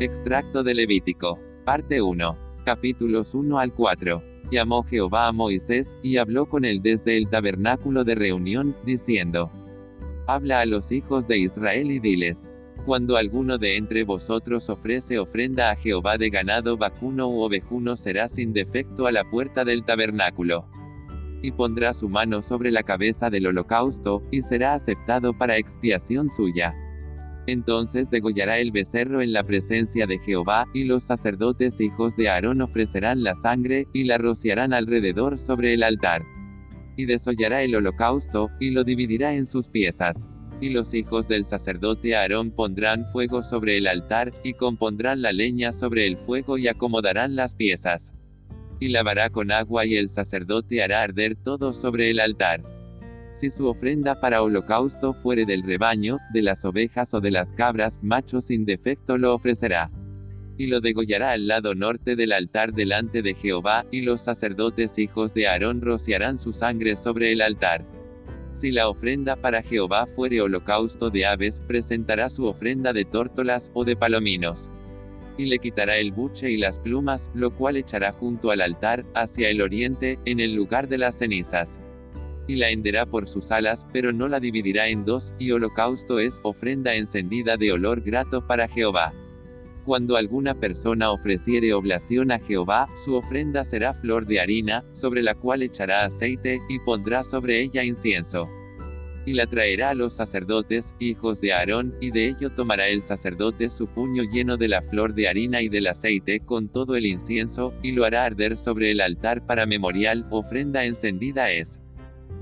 Extracto de Levítico. Parte 1. Capítulos 1 al 4. Llamó Jehová a Moisés, y habló con él desde el tabernáculo de reunión, diciendo, Habla a los hijos de Israel y diles, cuando alguno de entre vosotros ofrece ofrenda a Jehová de ganado vacuno u ovejuno será sin defecto a la puerta del tabernáculo. Y pondrá su mano sobre la cabeza del holocausto, y será aceptado para expiación suya. Entonces degollará el becerro en la presencia de Jehová, y los sacerdotes hijos de Aarón ofrecerán la sangre, y la rociarán alrededor sobre el altar. Y desollará el holocausto, y lo dividirá en sus piezas. Y los hijos del sacerdote Aarón pondrán fuego sobre el altar, y compondrán la leña sobre el fuego y acomodarán las piezas. Y lavará con agua y el sacerdote hará arder todo sobre el altar. Si su ofrenda para holocausto fuere del rebaño, de las ovejas o de las cabras, macho sin defecto lo ofrecerá. Y lo degollará al lado norte del altar delante de Jehová, y los sacerdotes hijos de Aarón rociarán su sangre sobre el altar. Si la ofrenda para Jehová fuere holocausto de aves, presentará su ofrenda de tórtolas, o de palominos. Y le quitará el buche y las plumas, lo cual echará junto al altar, hacia el oriente, en el lugar de las cenizas y la henderá por sus alas, pero no la dividirá en dos, y holocausto es ofrenda encendida de olor grato para Jehová. Cuando alguna persona ofreciere oblación a Jehová, su ofrenda será flor de harina, sobre la cual echará aceite, y pondrá sobre ella incienso. Y la traerá a los sacerdotes, hijos de Aarón, y de ello tomará el sacerdote su puño lleno de la flor de harina y del aceite, con todo el incienso, y lo hará arder sobre el altar para memorial, ofrenda encendida es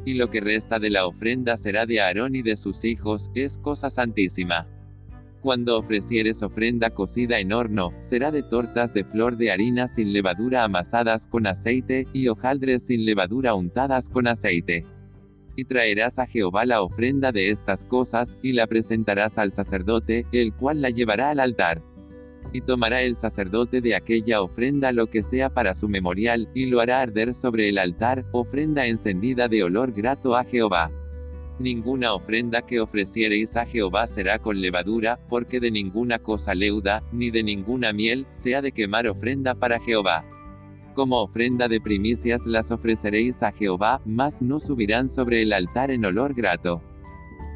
y lo que resta de la ofrenda será de Aarón y de sus hijos, es cosa santísima. Cuando ofrecieres ofrenda cocida en horno, será de tortas de flor de harina sin levadura amasadas con aceite, y hojaldres sin levadura untadas con aceite. Y traerás a Jehová la ofrenda de estas cosas, y la presentarás al sacerdote, el cual la llevará al altar y tomará el sacerdote de aquella ofrenda lo que sea para su memorial, y lo hará arder sobre el altar, ofrenda encendida de olor grato a Jehová. Ninguna ofrenda que ofreciereis a Jehová será con levadura, porque de ninguna cosa leuda, ni de ninguna miel, sea de quemar ofrenda para Jehová. Como ofrenda de primicias las ofreceréis a Jehová, mas no subirán sobre el altar en olor grato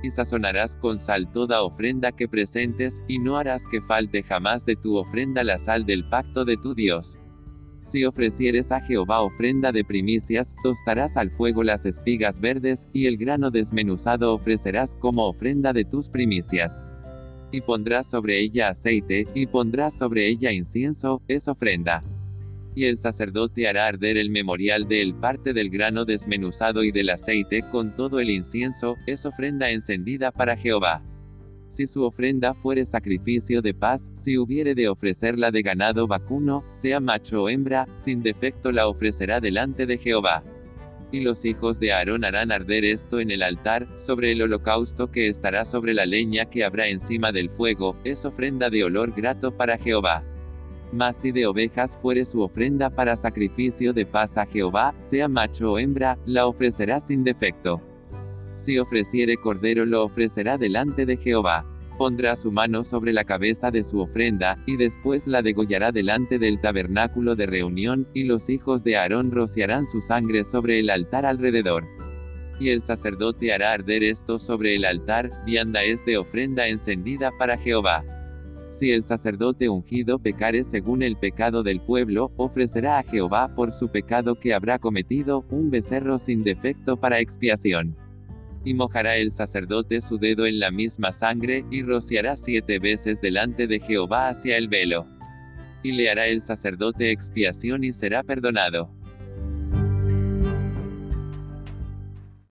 y sazonarás con sal toda ofrenda que presentes, y no harás que falte jamás de tu ofrenda la sal del pacto de tu Dios. Si ofrecieres a Jehová ofrenda de primicias, tostarás al fuego las espigas verdes, y el grano desmenuzado ofrecerás como ofrenda de tus primicias. Y pondrás sobre ella aceite, y pondrás sobre ella incienso, es ofrenda y el sacerdote hará arder el memorial de él parte del grano desmenuzado y del aceite con todo el incienso, es ofrenda encendida para Jehová. Si su ofrenda fuere sacrificio de paz, si hubiere de ofrecerla de ganado vacuno, sea macho o hembra, sin defecto la ofrecerá delante de Jehová. Y los hijos de Aarón harán arder esto en el altar, sobre el holocausto que estará sobre la leña que habrá encima del fuego, es ofrenda de olor grato para Jehová. Mas si de ovejas fuere su ofrenda para sacrificio de paz a Jehová, sea macho o hembra, la ofrecerá sin defecto. Si ofreciere cordero lo ofrecerá delante de Jehová. Pondrá su mano sobre la cabeza de su ofrenda, y después la degollará delante del tabernáculo de reunión, y los hijos de Aarón rociarán su sangre sobre el altar alrededor. Y el sacerdote hará arder esto sobre el altar, vianda es de ofrenda encendida para Jehová. Si el sacerdote ungido pecare según el pecado del pueblo, ofrecerá a Jehová por su pecado que habrá cometido, un becerro sin defecto para expiación. Y mojará el sacerdote su dedo en la misma sangre, y rociará siete veces delante de Jehová hacia el velo. Y le hará el sacerdote expiación y será perdonado.